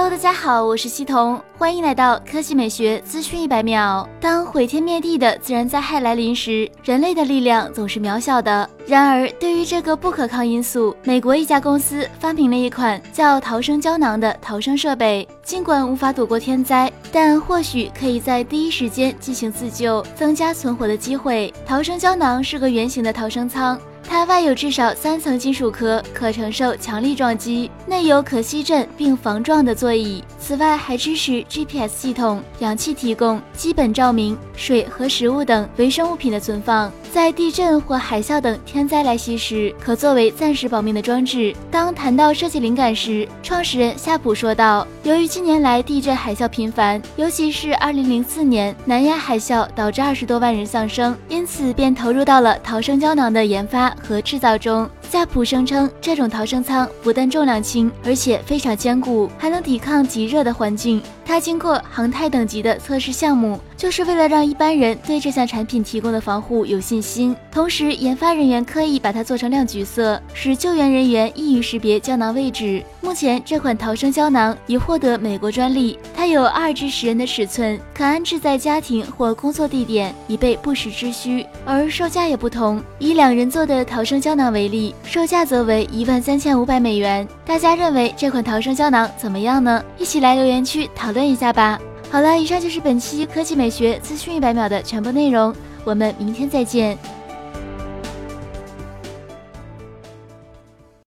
Hello，大家好，我是西彤，欢迎来到科技美学资讯一百秒。当毁天灭地的自然灾害来临时，人类的力量总是渺小的。然而，对于这个不可抗因素，美国一家公司发明了一款叫逃生胶囊的逃生设备。尽管无法躲过天灾，但或许可以在第一时间进行自救，增加存活的机会。逃生胶囊是个圆形的逃生舱。它外有至少三层金属壳，可承受强力撞击；内有可吸震并防撞的座椅。此外，还支持 GPS 系统、氧气提供、基本照明、水和食物等微生物品的存放。在地震或海啸等天灾来袭时，可作为暂时保命的装置。当谈到设计灵感时，创始人夏普说道：“由于近年来地震海啸频繁，尤其是2004年南亚海啸导致二十多万人丧生，因此便投入到了逃生胶囊的研发。”和制造中，夏普声称，这种逃生舱不但重量轻，而且非常坚固，还能抵抗极热的环境。它经过航太等级的测试项目，就是为了让一般人对这项产品提供的防护有信心。同时，研发人员刻意把它做成亮橘色，使救援人员易于识别胶囊位置。目前，这款逃生胶囊已获得美国专利，它有二至十人的尺寸，可安置在家庭或工作地点，以备不时之需。而售价也不同，以两人座的逃生胶囊为例，售价则为一万三千五百美元。大家认为这款逃生胶囊怎么样呢？一起来留言区讨论。一下吧。好了，以上就是本期科技美学资讯一百秒的全部内容，我们明天再见。